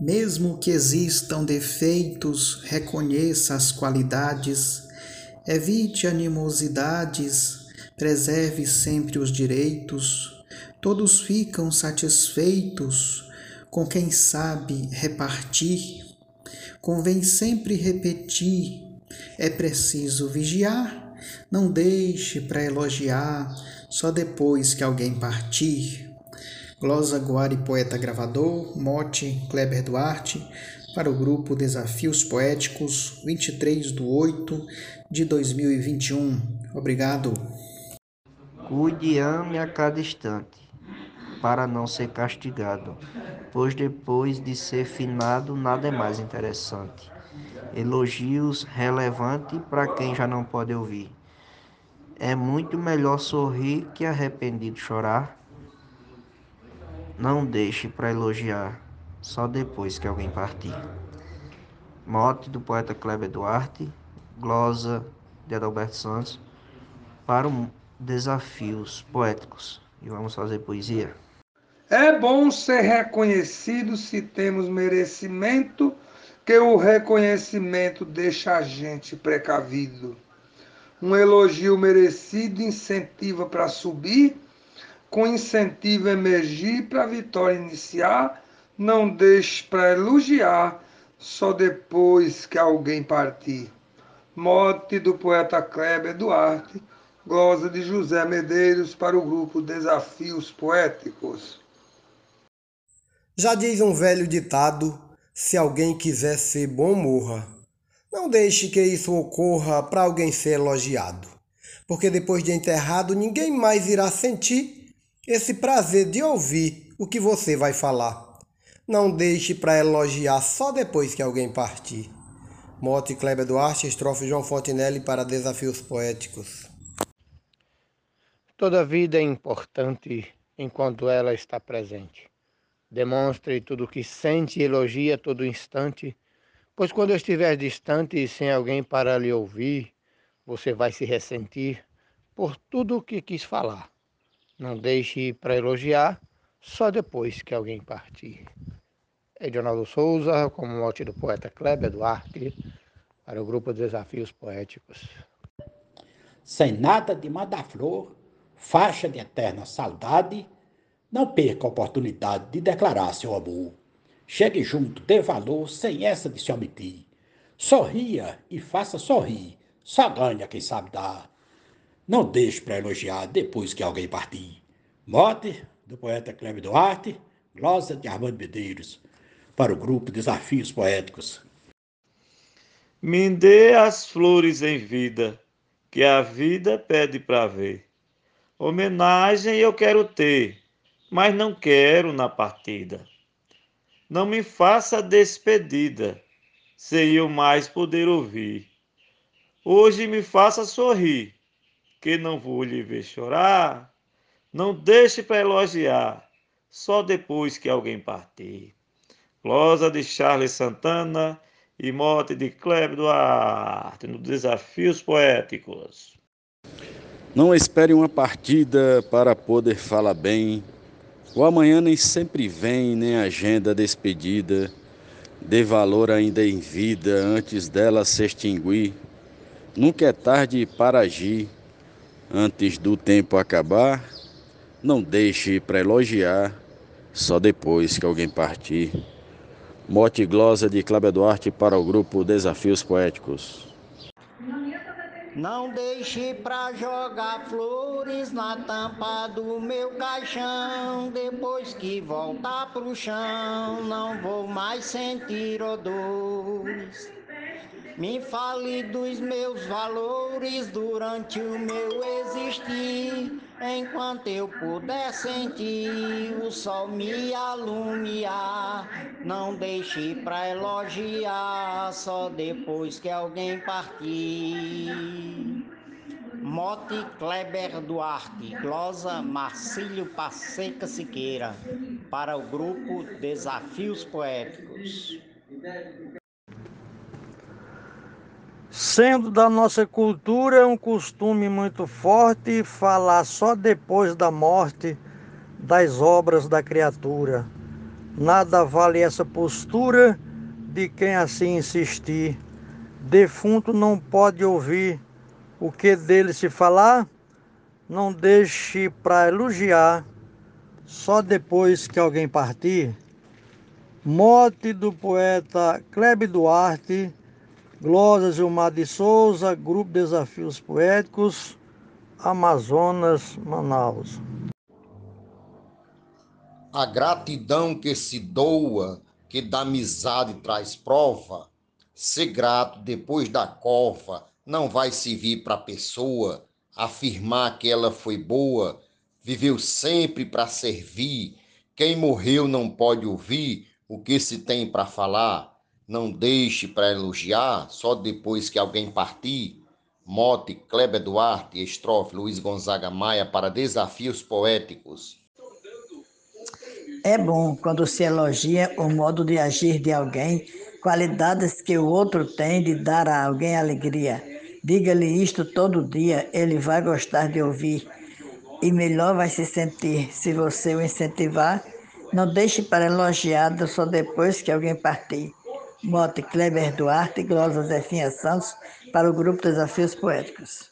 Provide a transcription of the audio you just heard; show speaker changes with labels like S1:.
S1: Mesmo que existam defeitos, reconheça as qualidades, evite animosidades, preserve sempre os direitos. Todos ficam satisfeitos com quem sabe repartir. Convém sempre repetir: é preciso vigiar, não deixe para elogiar só depois que alguém partir. Glosa Guari, poeta gravador, mote Kleber Duarte, para o grupo Desafios Poéticos, 23 de 8 de 2021. Obrigado.
S2: Cuide ame a cada instante, para não ser castigado, pois depois de ser finado, nada é mais interessante. Elogios relevante para quem já não pode ouvir. É muito melhor sorrir que arrependido chorar não deixe para elogiar só depois que alguém partir. Mote do poeta Kleber Duarte, glosa de Adalberto Santos, para desafios poéticos. E vamos fazer poesia.
S3: É bom ser reconhecido se temos merecimento, que o reconhecimento deixa a gente precavido. Um elogio merecido incentiva para subir com incentivo emergir para a vitória iniciar, não deixe para elogiar só depois que alguém partir. Mote do poeta Kleber Duarte, glosa de José Medeiros para o grupo Desafios Poéticos.
S4: Já diz um velho ditado: se alguém quiser ser bom, morra. Não deixe que isso ocorra para alguém ser elogiado, porque depois de enterrado ninguém mais irá sentir esse prazer de ouvir o que você vai falar. Não deixe para elogiar só depois que alguém partir. Mote Kleber Duarte, estrofe João Fontinelli para Desafios Poéticos.
S5: Toda vida é importante enquanto ela está presente. Demonstre tudo o que sente e elogia todo instante, pois quando estiver distante e sem alguém para lhe ouvir, você vai se ressentir por tudo o que quis falar. Não deixe para elogiar só depois que alguém partir. Edionaldo Souza, como mote do poeta Kleber Duarte, para o grupo Desafios Poéticos.
S6: Sem nada de mandar flor, faixa de eterna saudade, não perca a oportunidade de declarar seu amor. Chegue junto, dê valor, sem essa de se omitir. Sorria e faça sorrir, só ganha quem sabe dar. Não deixe para elogiar depois que alguém partir. Mote, do poeta Cleber Duarte, glosa de Armando Medeiros, para o grupo Desafios Poéticos.
S7: Me dê as flores em vida, que a vida pede para ver. Homenagem eu quero ter, mas não quero na partida. Não me faça despedida, sem eu mais poder ouvir. Hoje me faça sorrir, que não vou lhe ver chorar. Não deixe para elogiar, só depois que alguém partir. Glosa de Charles Santana e mote de Kleber Duarte no Desafios Poéticos.
S8: Não espere uma partida para poder falar bem. O amanhã nem sempre vem, nem agenda despedida. Dê valor ainda em vida antes dela se extinguir. Nunca é tarde para agir antes do tempo acabar, não deixe para elogiar só depois que alguém partir. Mote glosa de Cláudio Duarte para o grupo Desafios Poéticos.
S9: Não deixe pra jogar flores na tampa do meu caixão. Depois que voltar pro chão, não vou mais sentir odores. Me fale dos meus valores durante o meu existir. Enquanto eu puder sentir o sol me alumiar, não deixe pra elogiar só depois que alguém partir. Mote Kleber Duarte, glosa Marcílio Passeca Siqueira, para o grupo Desafios Poéticos.
S10: Sendo da nossa cultura um costume muito forte falar só depois da morte das obras da criatura. Nada vale essa postura de quem assim insistir. Defunto não pode ouvir o que dele se falar, não deixe para elogiar só depois que alguém partir. Mote do poeta Klebe Duarte, Glosa Gilmar de Souza, Grupo Desafios Poéticos, Amazonas, Manaus.
S11: A gratidão que se doa, que da amizade traz prova, ser grato depois da cova não vai servir para a pessoa afirmar que ela foi boa, viveu sempre para servir. Quem morreu não pode ouvir o que se tem para falar. Não deixe para elogiar só depois que alguém partir. Mote, Kleber Duarte, estrofe Luiz Gonzaga Maia para Desafios Poéticos.
S12: É bom quando se elogia o modo de agir de alguém, qualidades que o outro tem de dar a alguém alegria. Diga-lhe isto todo dia, ele vai gostar de ouvir e melhor vai se sentir se você o incentivar. Não deixe para elogiado só depois que alguém partir. Mote Kleber Duarte e Glosa Zefinha Santos para o Grupo Desafios Poéticos.